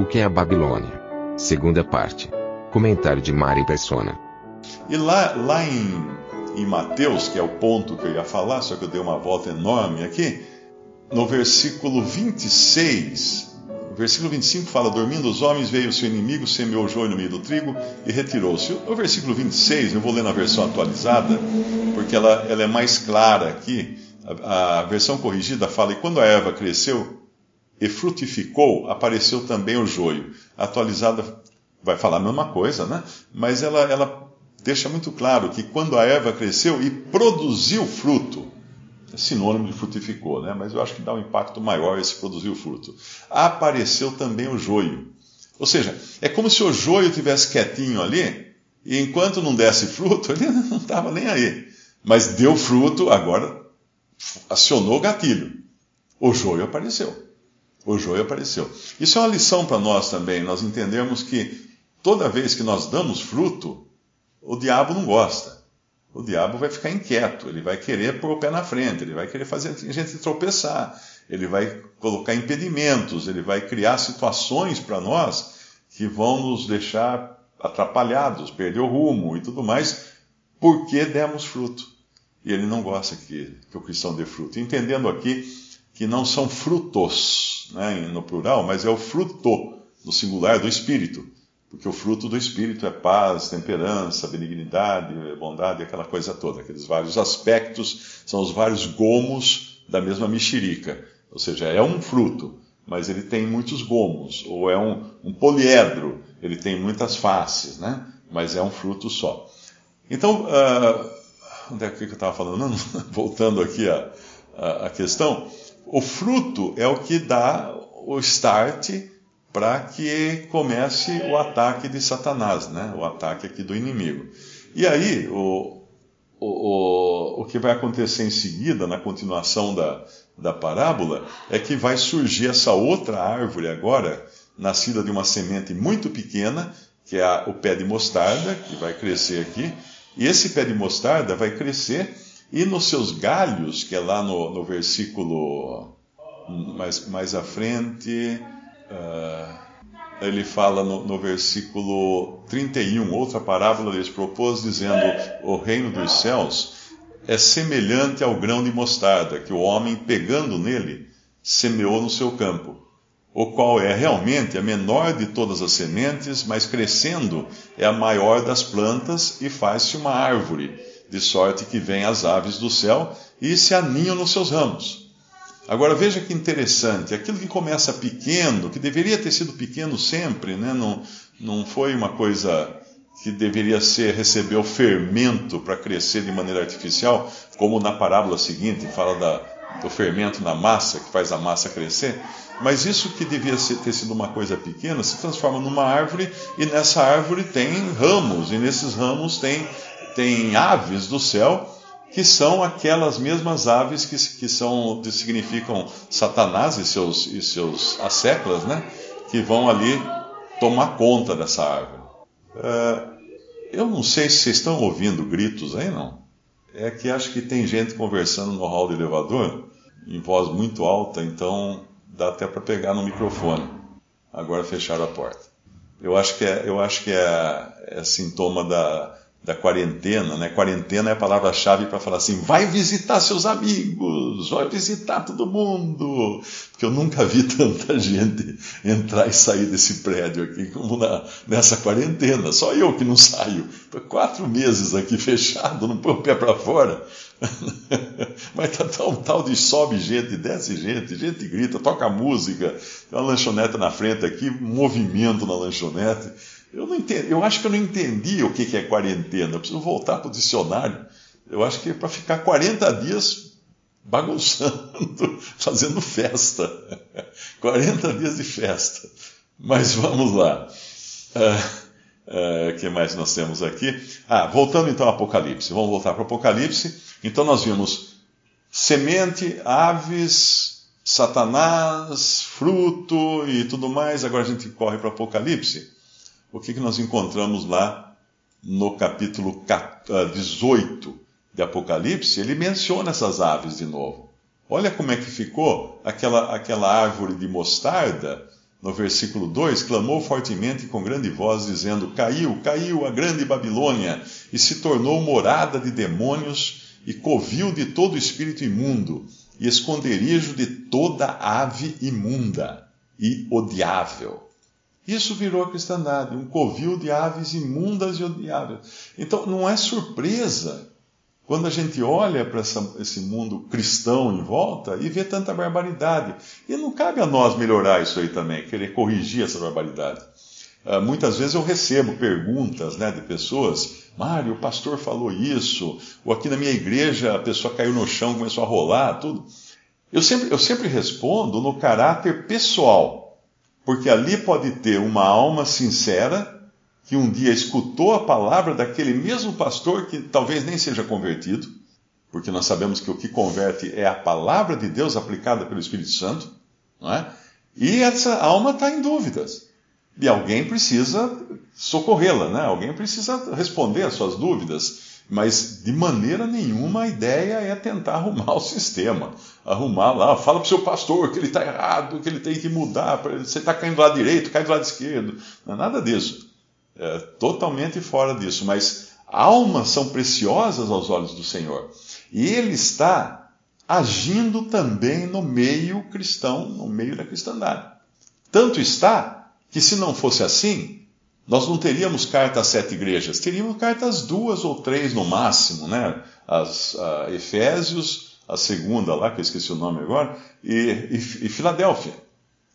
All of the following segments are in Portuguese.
O que é a Babilônia? Segunda parte. Comentário de Mari Persona. E lá, lá em, em Mateus, que é o ponto que eu ia falar, só que eu dei uma volta enorme aqui, no versículo 26, o versículo 25 fala: Dormindo os homens, veio o seu inimigo, semeou o joio no meio do trigo e retirou-se. O versículo 26, eu vou ler na versão atualizada, porque ela, ela é mais clara aqui. A, a versão corrigida fala: E quando a erva cresceu e frutificou, apareceu também o joio. Atualizada vai falar a mesma coisa, né? Mas ela, ela deixa muito claro que quando a erva cresceu e produziu fruto, é sinônimo de frutificou, né? Mas eu acho que dá um impacto maior esse produzir o fruto. Apareceu também o joio. Ou seja, é como se o joio tivesse quietinho ali, e enquanto não desse fruto, ele não estava nem aí. Mas deu fruto, agora acionou o gatilho. O joio apareceu. O joio apareceu. Isso é uma lição para nós também, nós entendemos que toda vez que nós damos fruto, o diabo não gosta. O diabo vai ficar inquieto, ele vai querer pôr o pé na frente, ele vai querer fazer a gente tropeçar, ele vai colocar impedimentos, ele vai criar situações para nós que vão nos deixar atrapalhados, perder o rumo e tudo mais, porque demos fruto. E ele não gosta que, que o cristão dê fruto. Entendendo aqui que não são frutos, né, no plural, mas é o fruto, no singular, do Espírito. Porque o fruto do Espírito é paz, temperança, benignidade, bondade, aquela coisa toda. Aqueles vários aspectos, são os vários gomos da mesma mexerica. Ou seja, é um fruto, mas ele tem muitos gomos. Ou é um, um poliedro, ele tem muitas faces, né? mas é um fruto só. Então, uh, onde é que eu estava falando? Voltando aqui à, à questão. O fruto é o que dá o start para que comece o ataque de Satanás, né? o ataque aqui do inimigo. E aí, o, o, o, o que vai acontecer em seguida, na continuação da, da parábola, é que vai surgir essa outra árvore agora, nascida de uma semente muito pequena, que é a, o pé de mostarda, que vai crescer aqui. E esse pé de mostarda vai crescer, e nos seus galhos, que é lá no, no versículo mais, mais à frente. Uh, ele fala no, no, versículo 31, outra parábola lhes propôs, dizendo: O reino dos céus é semelhante ao grão de mostarda, que o homem, pegando nele, semeou no seu campo, o qual é realmente a menor de todas as sementes, mas crescendo é a maior das plantas e faz-se uma árvore, de sorte que vêm as aves do céu e se aninham nos seus ramos. Agora veja que interessante, aquilo que começa pequeno, que deveria ter sido pequeno sempre, né? não, não foi uma coisa que deveria ser receber o fermento para crescer de maneira artificial, como na parábola seguinte, fala da, do fermento na massa, que faz a massa crescer. Mas isso que devia ser, ter sido uma coisa pequena se transforma numa árvore, e nessa árvore tem ramos, e nesses ramos tem, tem aves do céu que são aquelas mesmas aves que, que, são, que significam Satanás e seus, e seus asseclas, né? Que vão ali tomar conta dessa árvore. Uh, eu não sei se vocês estão ouvindo gritos aí, não. É que acho que tem gente conversando no hall do elevador, em voz muito alta, então dá até para pegar no microfone. Agora fecharam a porta. Eu acho que é, eu acho que é, é sintoma da, da quarentena, né? Quarentena é a palavra-chave para falar assim: vai visitar seus amigos, vai visitar todo mundo. Porque eu nunca vi tanta gente entrar e sair desse prédio aqui como na, nessa quarentena. Só eu que não saio. Estou quatro meses aqui fechado, não põe o pé para fora. Mas tá, tá um tal de sobe gente, desce gente, gente grita, toca música, tem uma lanchonete na frente aqui, movimento na lanchonete. Eu não entendi, eu acho que eu não entendi o que é quarentena. Eu preciso voltar para o dicionário. Eu acho que é para ficar 40 dias bagunçando, fazendo festa. 40 dias de festa. Mas vamos lá. O uh, uh, que mais nós temos aqui? Ah, voltando então ao Apocalipse. Vamos voltar para o Apocalipse. Então nós vimos semente, aves, Satanás, fruto e tudo mais. Agora a gente corre para o Apocalipse. O que, que nós encontramos lá no capítulo 18 de Apocalipse? Ele menciona essas aves de novo. Olha como é que ficou aquela, aquela árvore de mostarda no versículo 2, clamou fortemente com grande voz, dizendo: Caiu, caiu a grande Babilônia, e se tornou morada de demônios e covil de todo espírito imundo, e esconderijo de toda ave imunda e odiável. Isso virou a cristandade, um covil de aves imundas e odiáveis. Então não é surpresa quando a gente olha para esse mundo cristão em volta e vê tanta barbaridade. E não cabe a nós melhorar isso aí também, querer corrigir essa barbaridade. Uh, muitas vezes eu recebo perguntas né, de pessoas, Mário, o pastor falou isso, ou aqui na minha igreja a pessoa caiu no chão, começou a rolar, tudo. Eu sempre, eu sempre respondo no caráter pessoal, porque ali pode ter uma alma sincera que um dia escutou a palavra daquele mesmo pastor que talvez nem seja convertido, porque nós sabemos que o que converte é a palavra de Deus aplicada pelo Espírito Santo, não é? E essa alma está em dúvidas. E alguém precisa socorrê-la, né? Alguém precisa responder às suas dúvidas. Mas de maneira nenhuma a ideia é tentar arrumar o sistema. Arrumar lá, fala para o seu pastor que ele está errado, que ele tem que mudar, você está caindo do lado direito, cai do lado esquerdo. Não é nada disso é, totalmente fora disso, mas almas são preciosas aos olhos do Senhor. E Ele está agindo também no meio cristão, no meio da cristandade. Tanto está que, se não fosse assim, nós não teríamos carta às sete igrejas, teríamos cartas duas ou três no máximo, né? As a Efésios, a segunda lá, que eu esqueci o nome agora, e, e, e Filadélfia.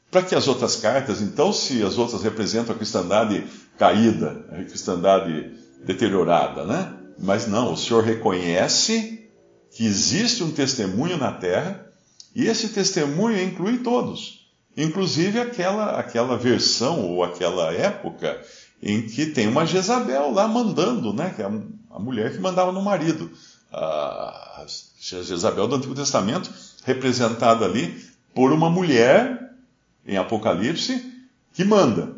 Para que as outras cartas, então, se as outras representam a cristandade caída, a cristandade deteriorada, né? Mas não, o Senhor reconhece que existe um testemunho na terra e esse testemunho inclui todos, inclusive aquela, aquela versão ou aquela época em que tem uma Jezabel lá mandando, né? Que é a mulher que mandava no marido. A Jezabel do Antigo Testamento, representada ali por uma mulher em Apocalipse, que manda,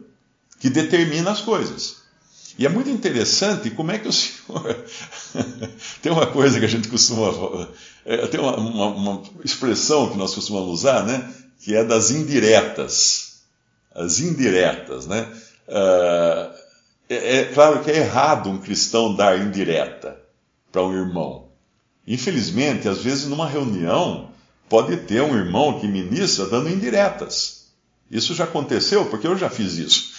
que determina as coisas. E é muito interessante como é que o Senhor. tem uma coisa que a gente costuma. É, tem uma, uma, uma, expressão que nós costumamos usar, né? Que é das indiretas. As indiretas, né? Uh, é, é claro que é errado um cristão dar indireta para um irmão. Infelizmente, às vezes numa reunião, pode ter um irmão que ministra dando indiretas. Isso já aconteceu porque eu já fiz isso.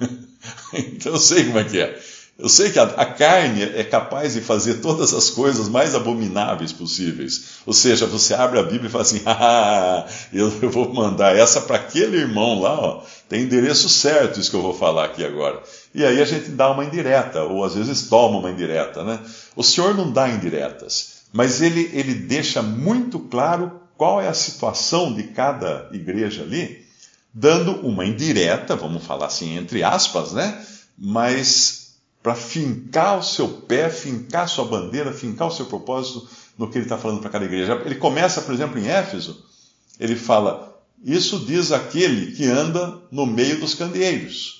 então eu sei como é que é. Eu sei que a, a, carne é capaz de fazer todas as coisas mais abomináveis possíveis. Ou seja, você abre a Bíblia e fala assim: ah, eu, eu vou mandar essa para aquele irmão lá, ó, tem endereço certo isso que eu vou falar aqui agora. E aí a gente dá uma indireta, ou às vezes toma uma indireta. Né? O Senhor não dá indiretas, mas ele, ele deixa muito claro qual é a situação de cada igreja ali dando uma indireta, vamos falar assim, entre aspas, né? Mas para fincar o seu pé, fincar sua bandeira, fincar o seu propósito no que ele está falando para cada igreja. Ele começa, por exemplo, em Éfeso, ele fala: Isso diz aquele que anda no meio dos candeeiros.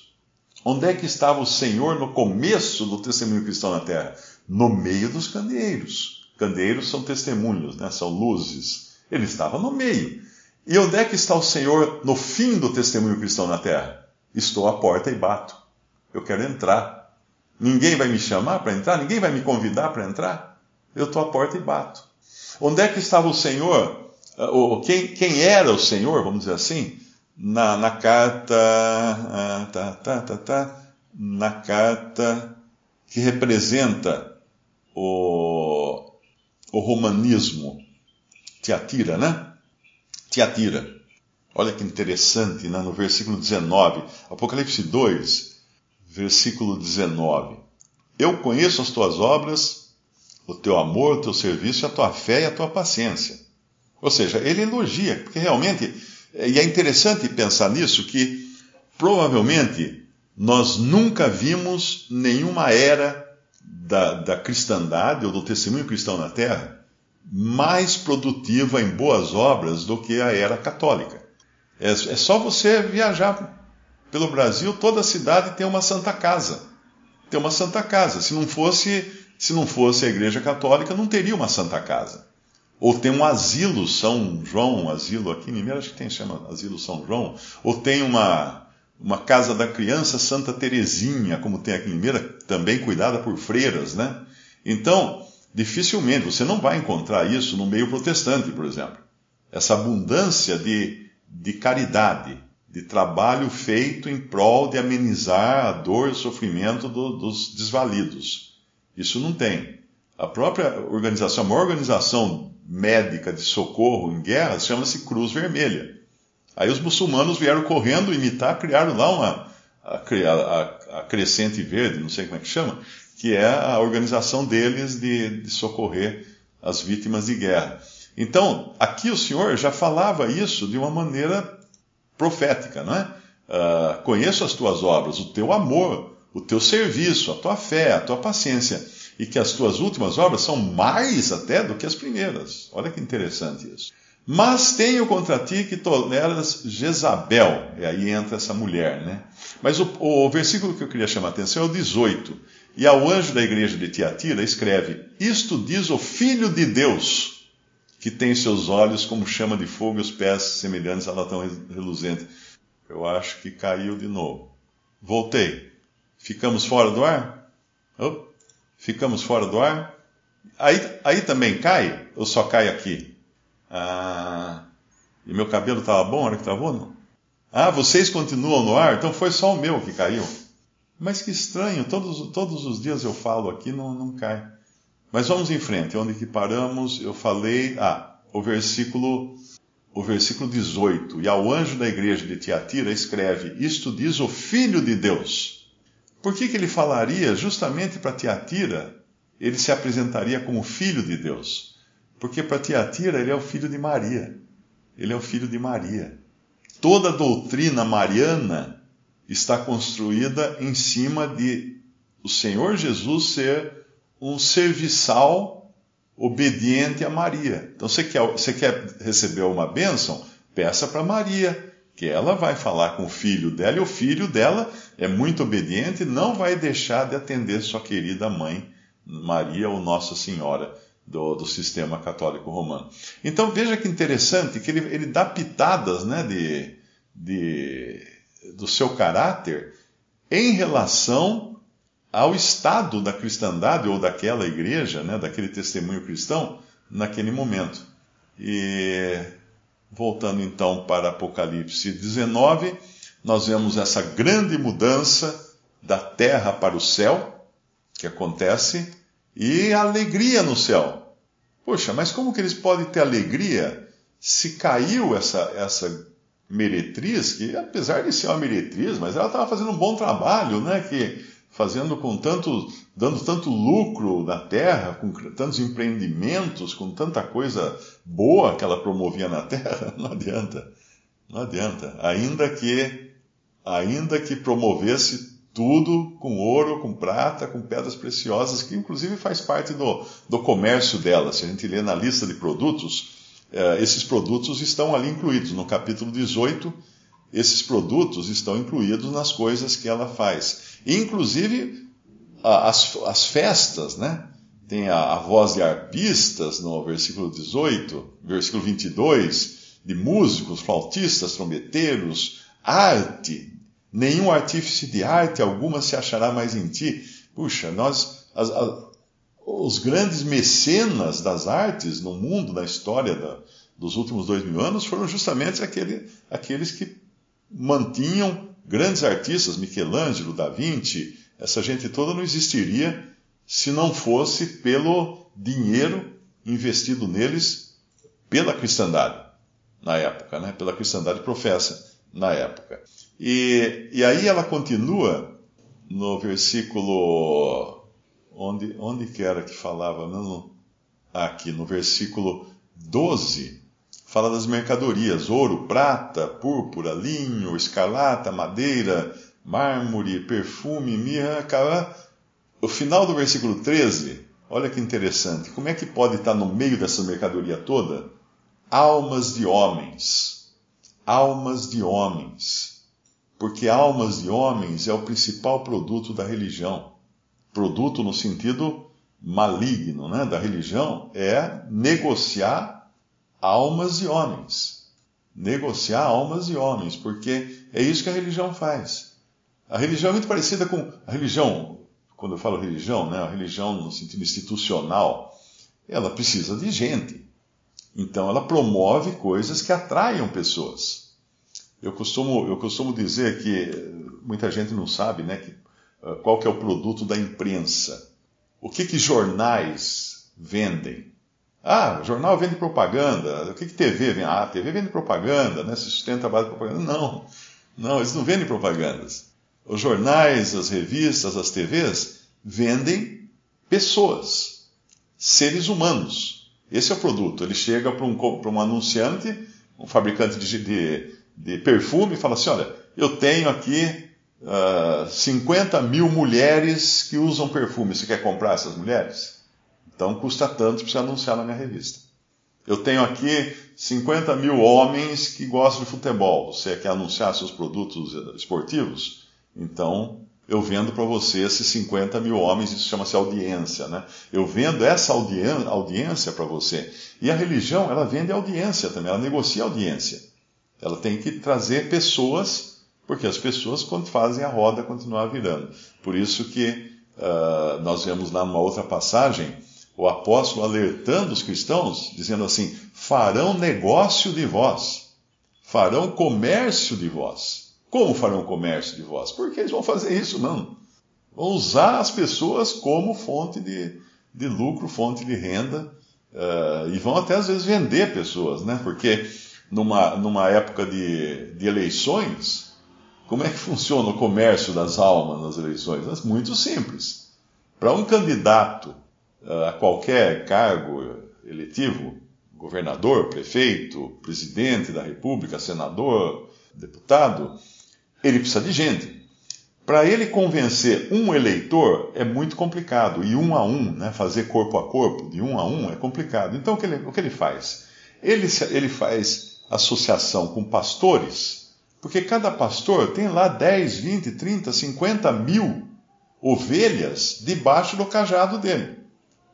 Onde é que estava o Senhor no começo do testemunho cristão na terra? No meio dos candeeiros. Candeeiros são testemunhos, né? são luzes. Ele estava no meio. E onde é que está o Senhor no fim do testemunho cristão na terra? Estou à porta e bato. Eu quero entrar. Ninguém vai me chamar para entrar? Ninguém vai me convidar para entrar? Eu estou à porta e bato. Onde é que estava o Senhor? Ah, ou quem, quem era o Senhor, vamos dizer assim? Na, na carta. Ah, tá, tá, tá, tá, na carta que representa o, o romanismo. Tiatira, né? Tiatira. Olha que interessante, né? no versículo 19, Apocalipse 2, versículo 19. Eu conheço as tuas obras, o teu amor, o teu serviço, a tua fé e a tua paciência. Ou seja, ele elogia, porque realmente, e é interessante pensar nisso, que provavelmente nós nunca vimos nenhuma era da, da cristandade ou do testemunho cristão na Terra mais produtiva em boas obras do que a era católica. É, é só você viajar pelo Brasil, toda cidade tem uma santa casa. Tem uma santa casa. Se não fosse, se não fosse a Igreja Católica, não teria uma santa casa. Ou tem um asilo São João, um asilo aqui em Limeira, acho que tem, chama Asilo São João. Ou tem uma, uma casa da criança Santa Terezinha, como tem aqui em Limeira, também cuidada por freiras, né? Então, dificilmente, você não vai encontrar isso no meio protestante, por exemplo. Essa abundância de, de caridade, de trabalho feito em prol de amenizar a dor e o sofrimento do, dos desvalidos. Isso não tem. A própria organização, a maior organização médica de socorro em guerra chama-se Cruz Vermelha. Aí os muçulmanos vieram correndo imitar, criaram lá uma a, a, a, Crescente Verde, não sei como é que chama, que é a organização deles de, de socorrer as vítimas de guerra. Então, aqui o Senhor já falava isso de uma maneira profética, não é? Uh, conheço as tuas obras, o teu amor, o teu serviço, a tua fé, a tua paciência, e que as tuas últimas obras são mais até do que as primeiras. Olha que interessante isso. Mas tenho contra ti que toleras Jezabel, e aí entra essa mulher, né? Mas o, o versículo que eu queria chamar a atenção é o 18. E ao anjo da igreja de Tiatira escreve: Isto diz o Filho de Deus que tem seus olhos como chama de fogo e os pés semelhantes a latão reluzente. Eu acho que caiu de novo. Voltei. Ficamos fora do ar? Oh, ficamos fora do ar? Aí, aí também cai? Ou só cai aqui? Ah, e meu cabelo estava bom na hora que estava não? Ah, vocês continuam no ar? Então foi só o meu que caiu. Mas que estranho, todos, todos os dias eu falo aqui, não, não cai. Mas vamos em frente, onde que paramos? Eu falei, ah, o versículo o versículo 18. E ao anjo da igreja de Tiatira escreve: Isto diz o Filho de Deus. Por que, que ele falaria justamente para Tiatira? Ele se apresentaria como Filho de Deus. Porque para Tiatira ele é o filho de Maria. Ele é o filho de Maria. Toda a doutrina mariana está construída em cima de o Senhor Jesus ser um serviçal obediente a Maria. Então, você quer, você quer receber uma bênção? Peça para Maria, que ela vai falar com o filho dela, e o filho dela é muito obediente, não vai deixar de atender sua querida mãe, Maria ou Nossa Senhora. Do, do, sistema católico romano. Então veja que interessante que ele, ele dá pitadas né, de, de, do seu caráter em relação ao estado da cristandade ou daquela igreja, né, daquele testemunho cristão, naquele momento. E voltando então para Apocalipse 19, nós vemos essa grande mudança da terra para o céu, que acontece, e alegria no céu. Poxa, mas como que eles podem ter alegria se caiu essa, essa meretriz, que apesar de ser uma meretriz, mas ela estava fazendo um bom trabalho, né? Que fazendo com tanto, dando tanto lucro na terra, com tantos empreendimentos, com tanta coisa boa que ela promovia na terra, não adianta. Não adianta. Ainda que, ainda que promovesse tudo com ouro, com prata, com pedras preciosas, que inclusive faz parte do, do comércio dela. Se a gente lê na lista de produtos, eh, esses produtos estão ali incluídos. No capítulo 18, esses produtos estão incluídos nas coisas que ela faz. Inclusive as, as festas, né? Tem a, a voz de arpistas no versículo 18, versículo 22, de músicos, flautistas, trombeteiros, arte. Nenhum artífice de arte alguma se achará mais em ti. Puxa, nós, as, as, os grandes mecenas das artes no mundo, na história da, dos últimos dois mil anos, foram justamente aquele, aqueles que mantinham grandes artistas, Michelangelo, Da Vinci, essa gente toda não existiria se não fosse pelo dinheiro investido neles pela cristandade na época, né? pela cristandade professa na época. E, e aí ela continua no versículo. Onde, onde que era que falava? Não, aqui, no versículo 12. Fala das mercadorias: ouro, prata, púrpura, linho, escarlata, madeira, mármore, perfume, mirra, cara. O final do versículo 13, olha que interessante. Como é que pode estar no meio dessa mercadoria toda? Almas de homens. Almas de homens. Porque almas de homens é o principal produto da religião. Produto no sentido maligno né, da religião é negociar almas de homens. Negociar almas de homens, porque é isso que a religião faz. A religião é muito parecida com a religião quando eu falo religião, né, a religião no sentido institucional, ela precisa de gente. Então ela promove coisas que atraiam pessoas. Eu costumo, eu costumo dizer que muita gente não sabe né, que, uh, qual que é o produto da imprensa. O que, que jornais vendem? Ah, jornal vende propaganda. O que, que TV vende? Ah, TV vende propaganda, né? Se sustenta a base de propaganda. Não, não, eles não vendem propagandas. Os jornais, as revistas, as TVs vendem pessoas, seres humanos. Esse é o produto. Ele chega para um, um anunciante, um fabricante de, de, de, perfume, e fala assim: Olha, eu tenho aqui uh, ah, 50 mil mulheres que usam perfume. Você quer comprar essas mulheres? Então custa tanto para você anunciar na minha revista. Eu tenho aqui 50 mil homens que gostam de futebol. Você quer anunciar seus produtos esportivos? Então, eu vendo para você esses 50 mil homens, isso chama-se audiência, né? Eu vendo essa audiência para você. E a religião, ela vende audiência também, ela negocia audiência. Ela tem que trazer pessoas, porque as pessoas, quando fazem a roda, continuam virando. Por isso que uh, nós vemos lá numa outra passagem, o apóstolo alertando os cristãos, dizendo assim: farão negócio de vós, farão comércio de vós. Como farão comércio de vós? Porque eles vão fazer isso, não. Vão usar as pessoas como fonte de, de lucro, fonte de renda, uh, e vão até às vezes vender pessoas, né? Porque numa, numa época de, de eleições, como é que funciona o comércio das almas nas eleições? É muito simples. Para um candidato a qualquer cargo eletivo, governador, prefeito, presidente da república, senador, deputado, ele precisa de gente. Para ele convencer um eleitor é muito complicado, e um a um, né, fazer corpo a corpo, de um a um, é complicado. Então o que ele, o que ele faz? Ele, ele faz associação com pastores, porque cada pastor tem lá 10, 20, 30, 50 mil ovelhas debaixo do cajado dele.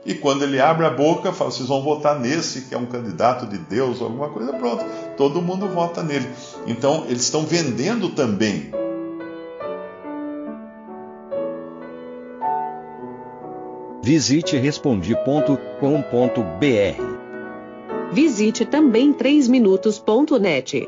E quando ele abre a boca, fala: vocês vão votar nesse que é um candidato de Deus ou alguma coisa, pronto, todo mundo vota nele. Então, eles estão vendendo também. Visite respondi.com.br. Visite também 3minutos.net.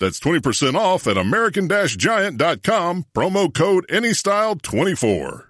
That's 20% off at American-Giant.com, promo code ANYSTYLE24.